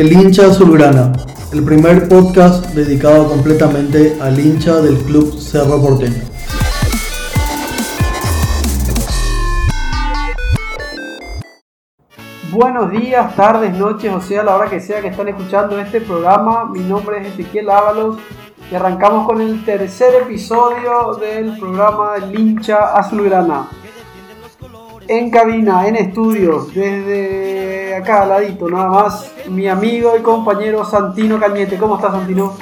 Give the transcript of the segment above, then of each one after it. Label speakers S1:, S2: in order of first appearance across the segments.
S1: El hincha azulgrana, el primer podcast dedicado completamente al hincha del club Cerro Porteño.
S2: Buenos días, tardes, noches, o sea, la hora que sea que están escuchando este programa. Mi nombre es Ezequiel Ábalos y arrancamos con el tercer episodio del programa El hincha azulgrana. En cabina, en estudios, desde acá al ladito, nada más, mi amigo y compañero Santino Cañete. ¿Cómo estás, Santino?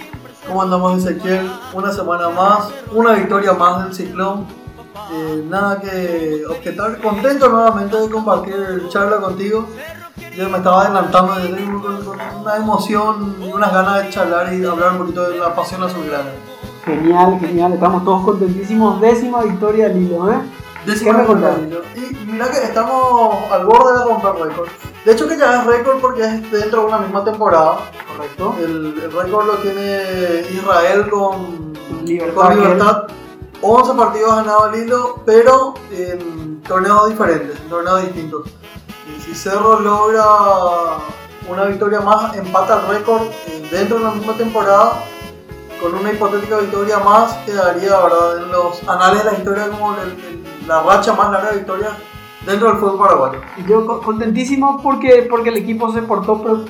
S1: ¿Cómo andamos, Ezequiel? Una semana más, una victoria más del ciclón. Eh, nada que objetar, contento nuevamente de compartir charla contigo. Yo me estaba adelantando con, con una emoción y unas ganas de charlar y hablar un poquito de la pasión azulgrana.
S2: Genial, genial, estamos todos contentísimos. Décima victoria al hilo, ¿eh?
S1: Décima. Y mira que estamos al borde de romper récord. De hecho que ya es récord porque es dentro de una misma temporada.
S2: Correcto.
S1: El, el récord lo tiene Israel con
S2: Libertad.
S1: con Libertad. 11 partidos ganados al hilo, pero en torneos diferentes, en torneos distintos. Y si Cerro logra una victoria más, empata el récord eh, dentro de la misma temporada, con una hipotética victoria más, quedaría ¿verdad? en los anales de la historia como el- la racha más larga de victorias dentro del fútbol paraguayo.
S2: Y Yo co- contentísimo porque, porque el equipo se portó, pero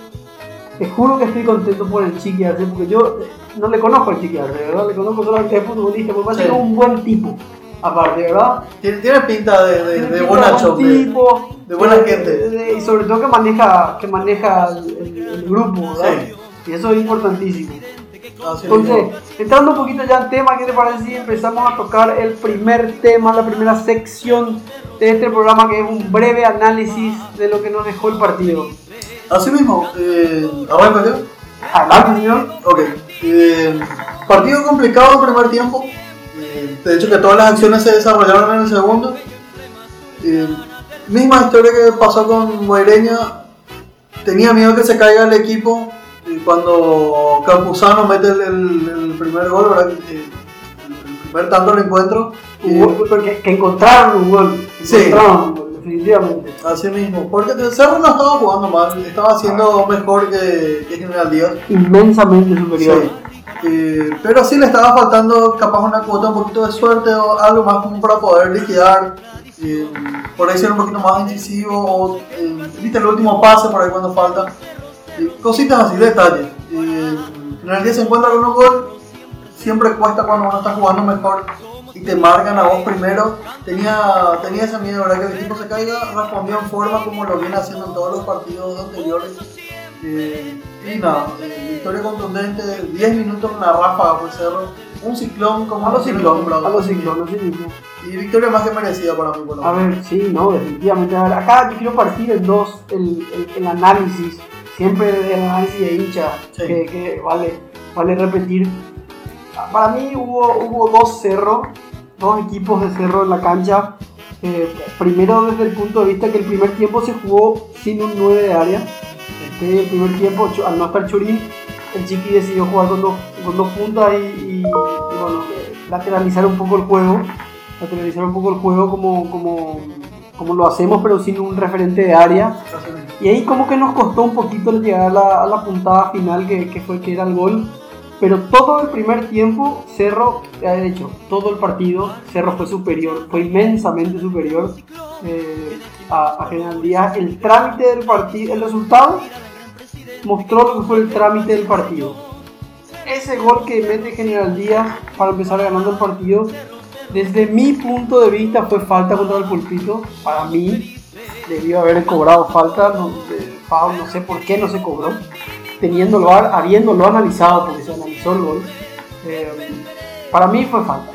S2: te juro que estoy contento por el Chiqui Arce, porque yo no le conozco al Chiqui Arce, ¿verdad? Le conozco solamente de futbolista, porque parece
S1: Sí.
S2: un buen tipo, aparte, ¿verdad?
S1: Tiene, tiene pinta de, de,
S2: Tiene
S1: de
S2: pinta
S1: buenacho,
S2: buen
S1: de-
S2: tipo,
S1: de buena gente.
S2: y sobre todo que maneja, que maneja el, el- el grupo, ¿verdad?
S1: Sí.
S2: Y eso es importantísimo. Entonces, entrando un poquito ya en tema, ¿qué te parece si empezamos a tocar el primer tema, la primera sección de este programa, que es un breve análisis de lo que nos dejó el partido?
S1: Así mismo, eh, arranco yo.
S2: Adelante, señor.
S1: Ok. eh, partido complicado el primer tiempo. eh, de hecho que todas las acciones se desarrollaron en el segundo. Eh, misma historia que pasó con Moireña. Tenía miedo que se caiga el equipo. Y cuando Campuzano mete el, el- el primer gol, ¿verdad? Eh, el primer tanto del encuentro. eh,
S2: Hubo- porque que encontraron un gol.
S1: Sí.
S2: Encontraron un gol, definitivamente.
S1: así mismo. Porque el Cerro no estaba jugando mal. Estaba haciendo mejor que, que General Díaz.
S2: Inmensamente superior.
S1: Sí. Eh, pero sí le estaba faltando capaz una cuota, un poquito de suerte o algo más como para poder liquidar. eh, por ahí ser un poquito más incisivo o eh, viste el último pase por ahí cuando falta. Cositas así, detalles. Eh, Díaz se encuentra con un gol, siempre cuesta cuando uno está jugando mejor y te marcan a vos primero. Tenía, tenía ese miedo, ¿verdad? Que el equipo se caiga, respondió en forma como lo viene haciendo en todos los partidos anteriores. Eh, y nada, eh, victoria contundente, 10 minutos en la ráfaga por Cerro, un ciclón como
S2: A los ciclones, a los ciclones, así mismo.
S1: Y victoria más que merecida para mí, por lo
S2: A ver, sí, no, definitivamente. A ver, acá yo quiero partir en dos el, el- el análisis, siempre el análisis de hincha,
S1: Sí.
S2: que, que vale, vale repetir. Para mí hubo, hubo dos cerros, dos equipos de cerro en la cancha. Eh, primero desde el punto de vista que el primer tiempo se jugó sin un 9 de área. Este, el primer tiempo, al no estar Churín, el Chiqui decidió jugar con dos, con dos puntas y, y- y, bueno, eh, lateralizar un poco el juego lateralizar un poco el juego como, como, como lo hacemos, pero sin un referente de área. Y ahí como que nos costó un poquito llegar a la, puntada final, que, que fue que era el gol. Pero todo el primer tiempo, Cerro, de hecho, todo el partido, Cerro fue superior, fue inmensamente superior eh, a, a General Díaz. El trámite del partido, el resultado mostró lo que fue el trámite del partido. Ese gol que mete General Díaz para empezar ganando el partido, desde mi punto de vista fue falta contra el pulpito. Para mí debió haber cobrado falta. No, sé por qué no se cobró. Teniendo VAR, habiéndolo analizado, porque se analizó el gol. eh, para mí fue falta.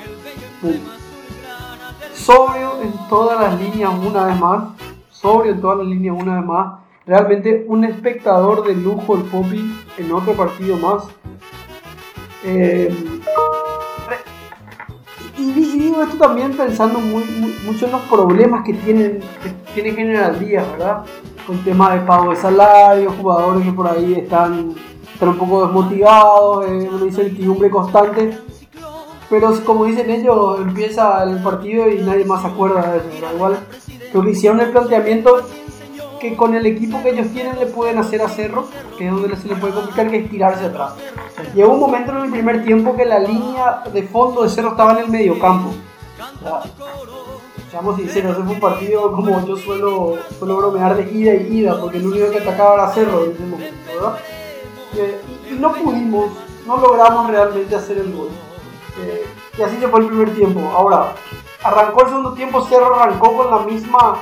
S2: Sobrio en todas las líneas una vez más. Sobrio en todas las líneas una vez más. Realmente un espectador de lujo el Popi en otro partido más. Eh, y, digo esto también pensando muy, mucho en los problemas que tienen, que tiene General Díaz, ¿verdad? Con temas de pago de salario, jugadores que por ahí están, están un poco desmotivados, eh, una incertidumbre constante. Pero como dicen ellos, empieza el partido y nadie más se acuerda de eso. Igual creo que hicieron el planteamiento que con el equipo que ellos tienen le pueden hacer a que es donde se le puede complicar, que es tirarse atrás. Llegó un momento en el primer tiempo que la línea de fondo de Cerro estaba en el mediocampo. Seamos sinceros, ese fue un partido como yo suelo, suelo bromear de ida y ida, porque el único que atacaba era Cerro en ese momento, ¿verdad? Eh, no pudimos, no logramos realmente hacer el gol. Eh, y así se fue el primer tiempo. Ahora, arrancó el segundo tiempo, Cerro arrancó con la misma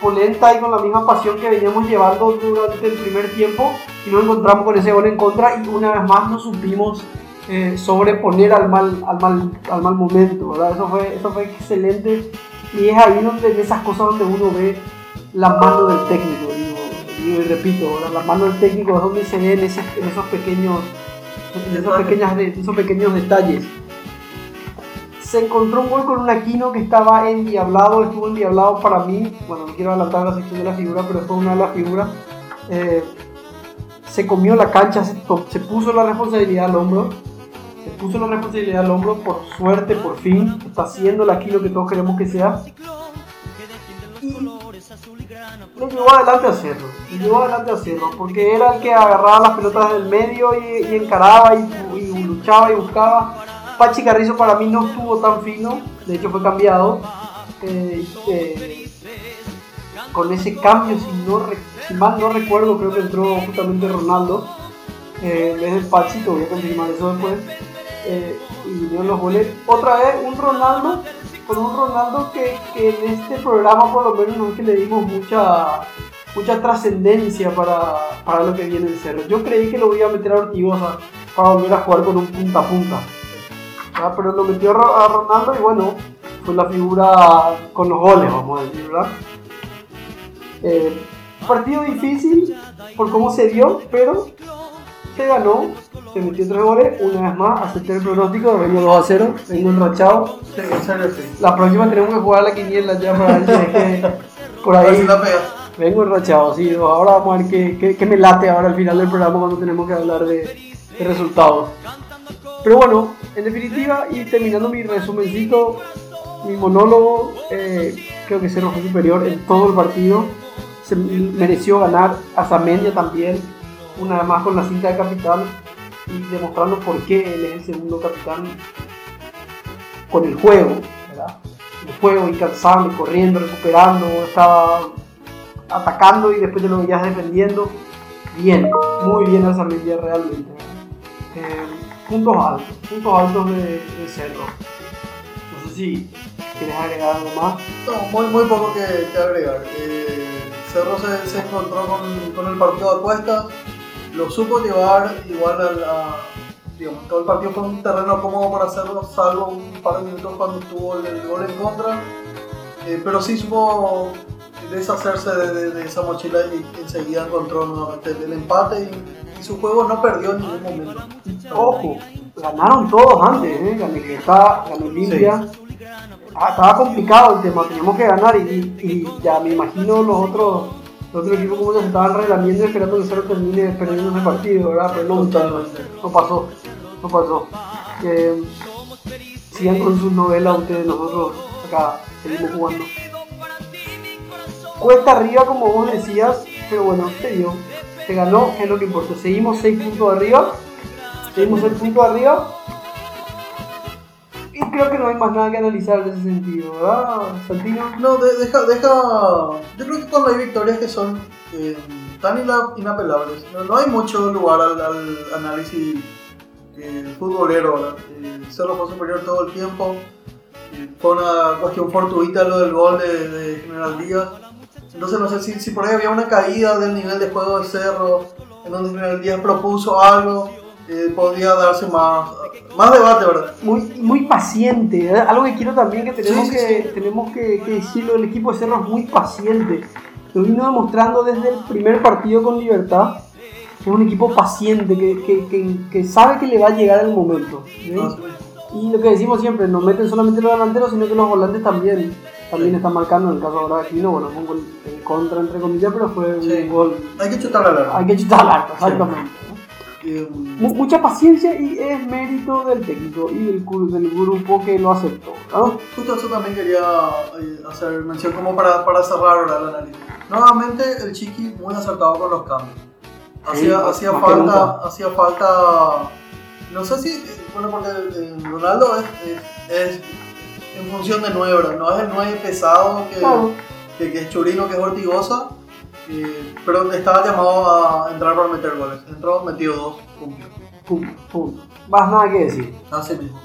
S2: polenta y con la misma pasión que veníamos llevando durante el primer tiempo y nos encontramos con ese gol en contra y una vez más no supimos eh, sobreponer al mal, al, mal, al mal momento, ¿verdad? Eso fue, eso fue excelente y es ahí donde en esas cosas donde uno ve la mano del técnico, digo, y repito, ¿verdad? la mano del técnico es donde se ve en, ese- en esos pequeños esos, pequeñas esos pequeños detalles se encontró un gol con un Aquino que estaba endiablado, estuvo endiablado para mí. Bueno, no quiero adelantar la sección de la figura, pero fue una de las figuras. Eh, se comió la cancha, se, se puso la responsabilidad al hombro. Se puso la responsabilidad al hombro, por suerte, por fin. Está haciendo el Aquino que todos queremos que sea. Y le llevó adelante a Cerro, le llevó adelante a porque era el que agarraba las pelotas del medio y, y encaraba y, y luchaba y buscaba. Pachi Carrizo para mí no estuvo tan fino, de hecho fue cambiado. eh, eh, con ese cambio, si, no mal no recuerdo, creo que entró justamente Ronaldo eh, en vez del Pachi, te voy a confirmar eso después. eh, y dio los goles. Otra vez, un Ronaldo, con un Ronaldo que, en este programa, por lo menos, no es que le dimos mucha mucha trascendencia para, para lo que viene en Cerro. Yo creí que lo iba a meter a Ortigosa para volver a jugar con un punta a punta. Ah, pero lo metió a Ro- a Ronaldo y bueno, fue la figura con los goles, vamos a decir, ¿verdad? Eh, partido difícil por cómo se dio, pero se ganó, se metió tres goles, una vez más, acepté el pronóstico, vengo 2 a 0, vengo enrachado.
S1: Sí.
S2: La próxima tenemos que jugar la quiniela ya para ver si es que por
S1: A
S2: ahí vengo enrachado, sí, ahora vamos a ver qué, qué- qué me late ahora al final del programa cuando tenemos que hablar de, de resultados. Pero bueno, en definitiva, y terminando mi resumencito, mi monólogo, eh, creo que Cerro fue superior en todo el partido. Se mereció ganar a Zamendia también, una vez más con la cinta de capitán y demostrando por qué él es el segundo capitán con el juego, ¿verdad? El juego incansable, corriendo, recuperando, estaba atacando y después te lo veías defendiendo. Bien, muy bien a Zamendia realmente. Puntos altos, puntos altos de, Cerro. No sé si quieres agregar algo más.
S1: No, muy, muy poco que, agregar. Eh, Cerro se, encontró con, con el partido a cuestas, lo supo llevar igual a la. Digamos, todo el partido fue un terreno cómodo para Cerro, salvo un par de minutos cuando estuvo el, gol en contra. Eh, pero sí supo deshacerse de, de- esa mochila y enseguida encontró nuevamente el empate su juego no perdió en ningún momento.
S2: Ojo, ganaron todos antes, ¿eh? Ganó Libertad, ganó Olimpia. Ah, estaba complicado el tema, teníamos que ganar y, y ya me imagino los otros, los otros equipos como se estaban relamiendo esperando que Cerro termine perdiendo ese partido, ¿verdad? Pero no, no pasó, no pasó. Eh, sigan con sus novelas ustedes, nosotros acá seguimos jugando. Cuesta arriba como vos decías, pero bueno, se dio, se ganó, es lo que importa. Seguimos 6 puntos arriba, seguimos 6 puntos arriba. Y creo que no hay más nada que analizar en ese sentido, ¿verdad, Santino?
S1: No, de- deja, deja. Yo creo que cuando hay victorias que son eh, tan ina- inapelables, no, hay mucho lugar al, al análisis eh, futbolero. Eh, Cerro fue superior todo el tiempo. eh, fue una cuestión fortuita lo del gol de, de General Díaz. Entonces no sé si, si por ahí había una caída del nivel de juego del Cerro, en donde General Díaz propuso algo, eh, podría darse más, más debate, ¿verdad?
S2: muy, muy paciente. ¿eh? Algo que quiero también que tenemos,
S1: Sí, sí,
S2: que,
S1: sí.
S2: tenemos que, que decirlo, el equipo de Cerro es muy paciente. Lo vino demostrando desde el primer partido con Libertad. que Es un equipo paciente, que, que, sabe que le va a llegar el momento. ¿sí? Y lo que decimos siempre, no meten solamente los delanteros, sino que los volantes también, también están marcando. En el caso ahora de Aquino, bueno, fue un gol en contra, entre comillas, pero fue
S1: Sí.
S2: un gol.
S1: Hay que chutar la larga.
S2: Hay que chutar al arco, exactamente.
S1: eh,
S2: Mucha paciencia y es mérito del técnico y del, del grupo que lo aceptó. ¿no?
S1: Justo eso también quería eh, hacer mención como para, para cerrar ¿verdad? el análisis. Nuevamente el Chiqui muy acertado con los cambios. Hacía,
S2: Sí,
S1: hacía falta, hacía falta, no sé si, eh, bueno porque eh, Ronaldo es, es, es en función de 9, ¿verdad? no es el 9 pesado que,
S2: Claro.
S1: que, que es churino, que es ortigosa, eh, pero estaba llamado a entrar para meter goles. Entró, metió dos, cumplió.
S2: Pum. Más nada que decir.
S1: Así mismo.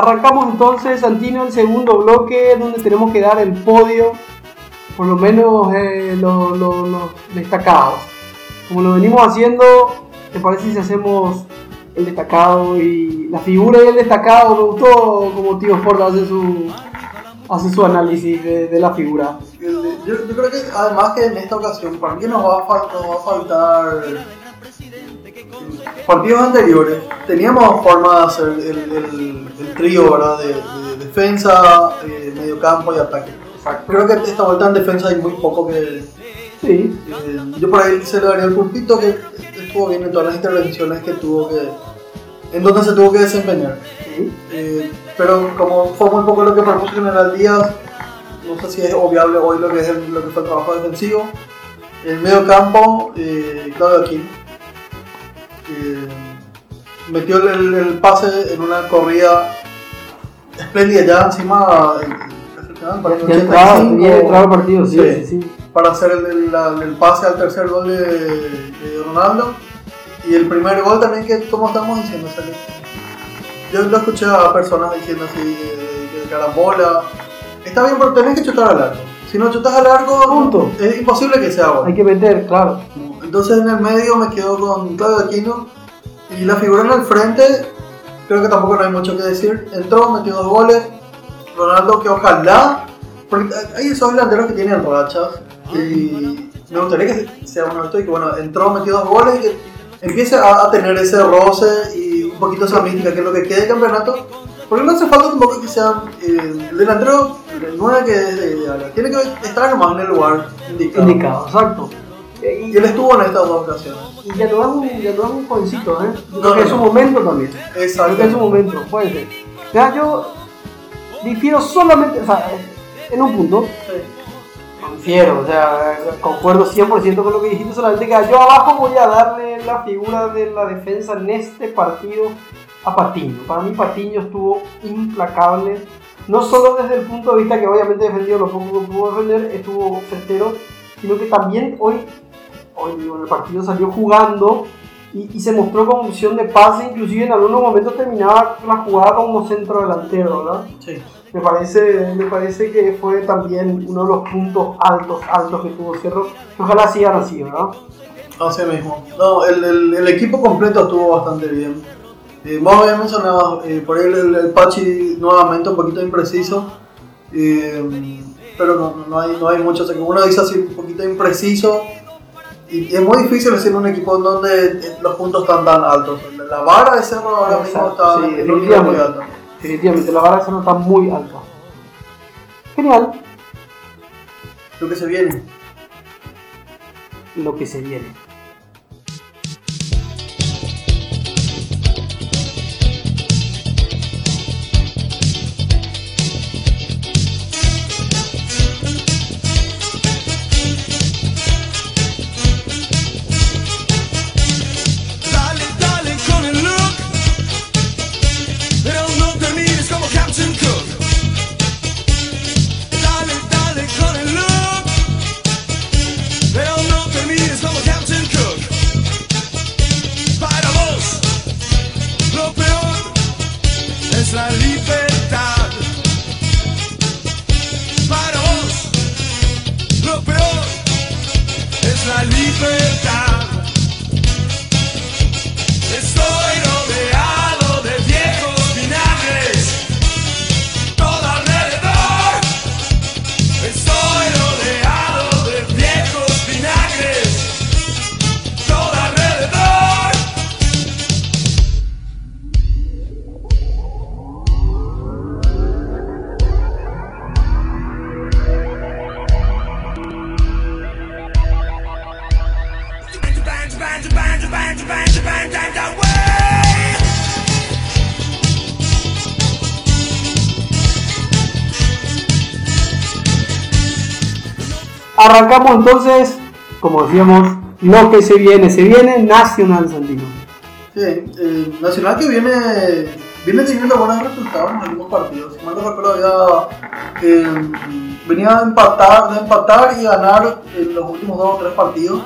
S2: Arrancamos entonces, Santino, el segundo bloque, donde tenemos que dar el podio, por lo menos eh, lo- lo- los destacados. Como lo venimos haciendo, ¿te parece si hacemos el destacado y la figura y el destacado? Me gustó como Tío Ford hace su, hace su análisis de, la figura.
S1: Yo, creo que además que en esta ocasión, para mí nos va a faltar partidos anteriores. Teníamos forma de hacer el, el- el trío ¿verdad? De, de defensa, eh, mediocampo y ataque. Creo que esta vuelta en defensa hay muy poco que...
S2: Sí,
S1: eh, yo por ahí se le daría el puntito que estuvo bien en todas las intervenciones que tuvo que... En donde se tuvo que desempeñar.
S2: sí.
S1: Eh, pero como fue muy poco lo que propuso General Díaz, no sé si es obviable hoy lo que, es el- lo que fue el trabajo defensivo. En medio campo, eh, Claudio Aquino eh, metió el, pase en una corrida espléndida ya encima el
S2: Ya entraba,
S1: 85,
S2: ya entraba el partido, sí,
S1: Sí.
S2: sí, sí.
S1: para hacer el, el- la- el pase al tercer gol de, de Ronaldo. Y el primer gol también que, como estamos diciendo, que- yo lo escuché a personas diciendo así, de, de carambola. Está bien, pero tenés que chutar al arco. Si no chutas al arco,
S2: Punto.
S1: es imposible que sea gol.
S2: Hay que meter, claro.
S1: Entonces en el medio me quedo con Claudio Aquino. Y la figura en el frente, creo que tampoco no hay mucho que decir. Entró, metió dos goles. Ronaldo que ojalá, porque hay esos delanteros que tienen rachas. Y me gustaría que sea uno de estos y que bueno, entró, metió dos goles y que empiece a, a tener ese roce y un poquito esa mística que es lo que quede de campeonato. Porque no hace falta tampoco que sea eh, el delantero, el 9 que es de, de área. Tiene que estar nomás en el lugar indicado.
S2: Indicado, exacto.
S1: Y él estuvo en estas dos ocasiones.
S2: Y ya es un, un jovencito, ¿eh?
S1: No, no,
S2: es su
S1: no.
S2: momento también.
S1: Exacto.
S2: Es su momento, puede ser. Ya yo difiero solamente, o sea, en un punto.
S1: Sí.
S2: Fiero, o sea, concuerdo 100% con lo que dijiste, solamente que yo abajo voy a darle la figura de la defensa en este partido a Patiño. Para mí Patiño estuvo implacable, no solo desde el punto de vista que obviamente defendió lo poco que pudo defender, estuvo certero, sino que también hoy, en el partido salió jugando y, y se mostró como opción de pase, inclusive en algunos momentos terminaba la jugada como centro delantero, ¿verdad?
S1: Sí.
S2: Me parece, me parece que fue también uno de los puntos altos, altos que tuvo Cerro. Ojalá sigan así, ¿verdad?
S1: Así mismo. No, el, el, el equipo completo estuvo bastante bien. Eh, vos habías mencionado eh, por ahí el, el Pachi nuevamente un poquito impreciso. eh, pero no, no, hay, no hay mucho. O sea, que uno dice así un poquito impreciso. Y, es muy difícil decir en un equipo en donde los puntos están tan altos. La, vara de Cerro ahora mismo está
S2: sí,
S1: nivel muy
S2: definitivamente.
S1: alto.
S2: Definitivamente, la vara de Cerro está muy alta. Genial,
S1: Lo que se viene.
S2: lo que se viene. Arrancamos entonces, como decíamos, lo que se viene. Se viene Nacional Santino.
S1: Sí, Nacional que viene, viene teniendo buenos resultados en los últimos partidos. Si recuerdo, había, eh, venía a empatar, de empatar y ganar en los últimos dos o tres partidos.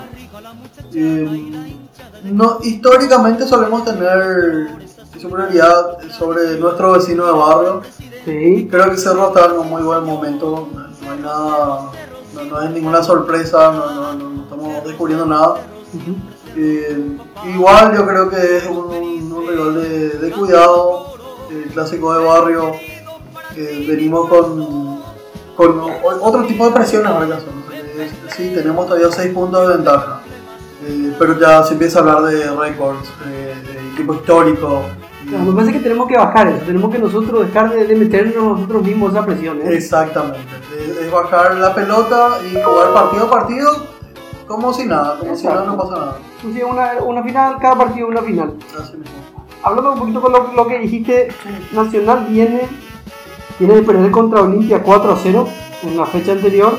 S1: Eh, no, históricamente solemos tener superioridad sobre nuestro vecino de barrio.
S2: Sí.
S1: Creo que Cerro está en un muy buen momento. No hay nada, no, no hay ninguna sorpresa, no, no, estamos descubriendo nada. Eh, igual yo creo que es un, un- rival de, de cuidado, el clásico de barrio. Eh, venimos con, con otro tipo de presiones ahora ya son. Eh, Sí, tenemos todavía 6 puntos de ventaja. Pero ya se empieza a hablar de récords, eh, de equipo histórico.
S2: que pasa es que tenemos que bajar eso, tenemos que nosotros dejar de, de meternos nosotros mismos esa presión. ¿eh?
S1: Exactamente. Es, bajar la pelota y jugar partido a partido como si nada, como si nada no pasa nada.
S2: Sea, una, una final, cada partido una final.
S1: Así mismo.
S2: Hablando un poquito con lo, lo que dijiste, Nacional viene, viene de perder contra Olimpia 4 a 0 en la fecha anterior,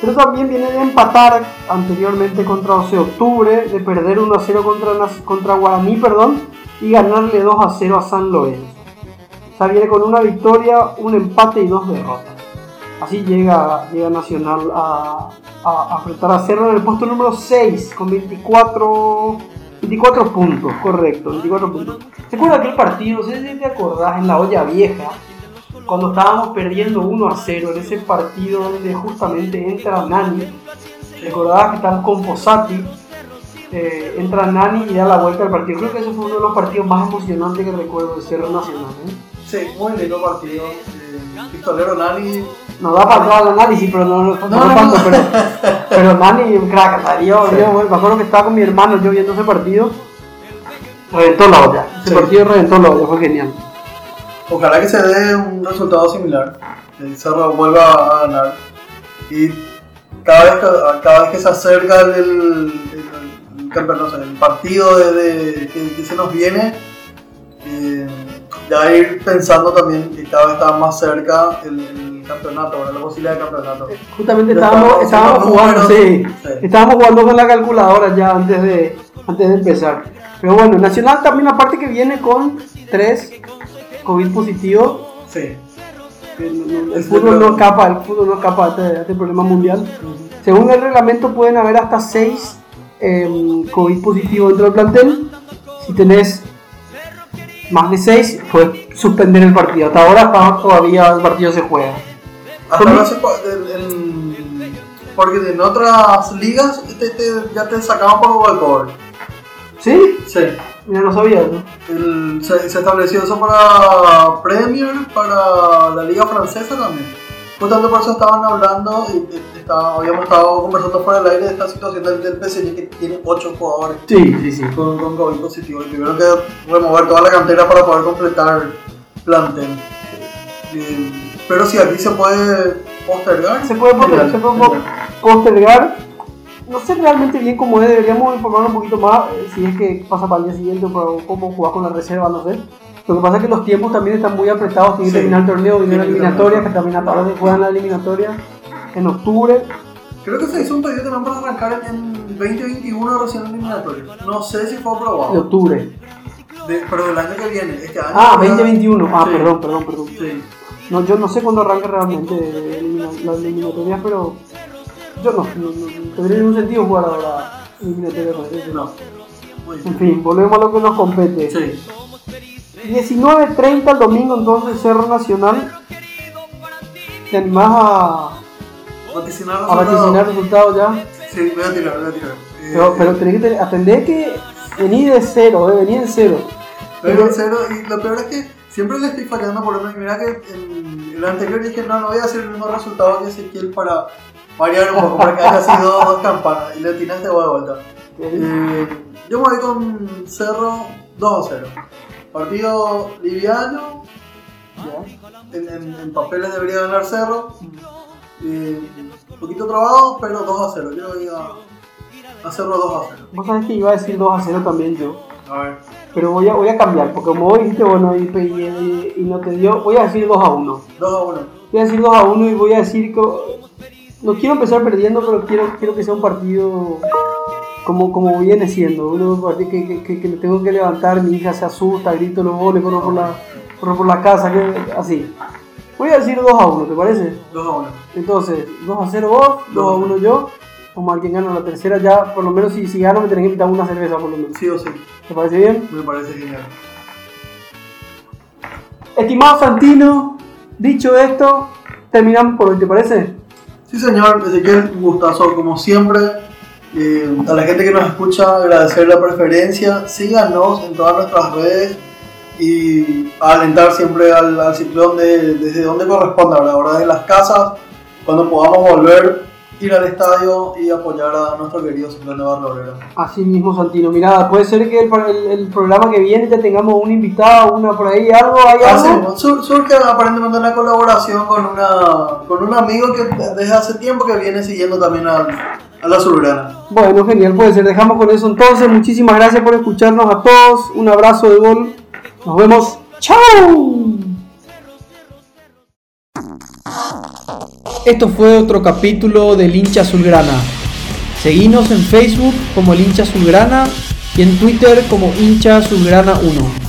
S2: pero también viene de empatar anteriormente contra 12 de octubre, de perder 1 a 0 contra, contra Guaraní perdón, y ganarle 2 a 0 a San Lorenzo. O sea, viene con una victoria, un empate y dos derrotas. Así llega, llega Nacional a, a, enfrentar a Cerro en el puesto número 6 con 24, 24 puntos, correcto, 24 puntos. ¿Te acuerdas aquel partido? No sé si te acordás en la olla vieja, cuando estábamos perdiendo 1 a 0 en ese partido donde justamente entra Nani. ¿Te acordabas que estábamos con Posati? Eh, entra Nani y da la vuelta al partido. Creo que ese fue uno de los partidos más emocionantes que recuerdo de Cerro Nacional. ¿eh?
S1: Sí, muy lindo partido. Eh, Pistolero Nani.
S2: Nos da para entrar al análisis, pero no, no, no,
S1: No,
S2: tanto. Pero, pero Nani, un crack, yo,
S1: Sí.
S2: yo, me acuerdo que estaba con mi hermano yo viendo ese partido. Reventó la olla. Ese
S1: Sí.
S2: partido reventó la olla, fue genial.
S1: Ojalá que se dé un resultado similar. El Cerro vuelva a ganar. Y cada vez que, cada vez que se acerca el, el, el- partido de, de- que, que se nos viene, eh, ya ir pensando también que cada vez está más cerca el, campeonato, la posibilidad de campeonato.
S2: Justamente estábamos, estábamos jugando, sí,
S1: sí.
S2: estábamos jugando con la calculadora ya antes de, antes de empezar. Pero bueno, Nacional también aparte que viene con tres COVID positivos,
S1: Sí.
S2: no- el fútbol no escapa, el fútbol no escapa a este, este problema mundial. Según el reglamento pueden haber hasta seis em, COVID positivos dentro del plantel. Si tenés más de seis, puedes suspender el partido. Hasta ahora todavía el partido se juega.
S1: Hasta ahora se porque en otras ligas te- te- ya te sacaban por walkover.
S2: ¿Sí?
S1: Sí.
S2: Mira, no sabía, ¿no?
S1: El- se, se estableció eso para Premier, para la liga francesa también. Justamente por eso estaban hablando, y, y estaba- habíamos estado conversando fuera del aire de esta situación del, del PSG que tiene 8 jugadores
S2: Sí, sí, sí.
S1: con, con COVID positivo y tuvieron que remover toda la cantera para poder completar plantel. Eh, pero si aquí se puede postergar,
S2: Se puede, poster-
S1: genial,
S2: se puede po- postergar. No sé realmente bien cómo es, deberíamos informar un poquito más eh, si es que pasa para el día siguiente o cómo jugar con la reserva, no sé. Lo que pasa es que los tiempos también están muy apretados, tiene que
S1: Sí.
S2: terminar el torneo, viene la eliminatoria, que también ahora se juegan la eliminatoria en octubre.
S1: Creo que se hizo un pedido también para arrancar en, en 2021 recién eliminatorio. No sé si fue
S2: De
S1: aprobado.
S2: octubre.
S1: De- pero del año que viene, este año.
S2: Ah,
S1: ya-
S2: 2021. Ah,
S1: Sí.
S2: perdón, perdón, perdón.
S1: Sí.
S2: No, yo no sé cuándo arranca realmente elimina- las eliminatorias, pero yo no, no, no, tendría ningún sentido jugar ahora eliminatorias. con eso.
S1: No.
S2: En fin, volvemos a lo que nos compete.
S1: Sí.
S2: 19.30 el domingo entonces Cerro Nacional. ¿Te animás a,
S1: Vaticinar
S2: a
S1: resultados.
S2: vaticinar resultados ya?
S1: Sí, voy a tirar, voy a tirar. Eh,
S2: Pero, pero tenés que atender que venir de cero, eh, en cero.
S1: Pero en cero, y lo peor es que siempre le estoy fallando por uno. Y mira que en el anterior dije, no, no voy a hacer el mismo resultado que Ezequiel para variar un poco, para que haya sido dos campanas. Y le atinaste vos de vuelta. Eh, yo me voy con Cerro 2 a 0. Partido liviano. En, en- en papeles debería ganar Cerro. Eh, un poquito trabado, pero 2 a 0. Yo voy a, a Cerro 2 a 0.
S2: Vos sabés que iba a decir 2 a 0 también yo.
S1: A ver.
S2: Pero voy a, voy a cambiar, porque como vos dijiste, bueno, y, y- y no te dio, voy a decir 2 a 1.
S1: 2 a 1.
S2: Voy a decir 2 a 1 y voy a decir que. No quiero empezar perdiendo, pero quiero, quiero que sea un partido como, como viene siendo. Un partido que, que, que, que me tengo que levantar, mi hija se asusta, grito los goles, corro por la, corro por la casa, que, así. Voy a decir 2 a 1, ¿te parece?
S1: 2 a 1.
S2: Entonces, 2 a 0 vos, 2 a 1 yo. Vamos a ver quién gana la tercera ya, por lo menos si, si gano me tenés que invitar una cerveza por lo menos.
S1: Sí o sí.
S2: ¿Te parece bien?
S1: Me parece genial.
S2: Estimado Santino, dicho esto, terminamos por hoy, ¿te parece?
S1: Sí, señor. Ezequiel, un gustazo como siempre. Eh, a la gente que nos escucha, agradecer la preferencia. Síganos en todas nuestras redes y alentar siempre al, al ciclón de, desde donde corresponda, ¿verdad? Ahora de las casas, cuando podamos volver, ir al estadio y apoyar a nuestro querido ciclón de Barrio.
S2: Así mismo, Santino. Mira, puede ser que el, el- el programa que viene ya tengamos un invitado, una por ahí, algo, hay
S1: Ah,
S2: algo.
S1: sí, sur- surge aparentemente una colaboración con, una, con un amigo que desde hace tiempo que viene siguiendo también a, a la Azulgrana.
S2: Bueno, genial, puede ser. Dejamos con eso entonces. Muchísimas gracias por escucharnos a todos. Un abrazo de gol. Nos vemos. ¡Chao! Esto fue otro capítulo del hincha azulgrana. Seguinos en Facebook como el hincha azulgrana y en Twitter como hincha azulgrana 1.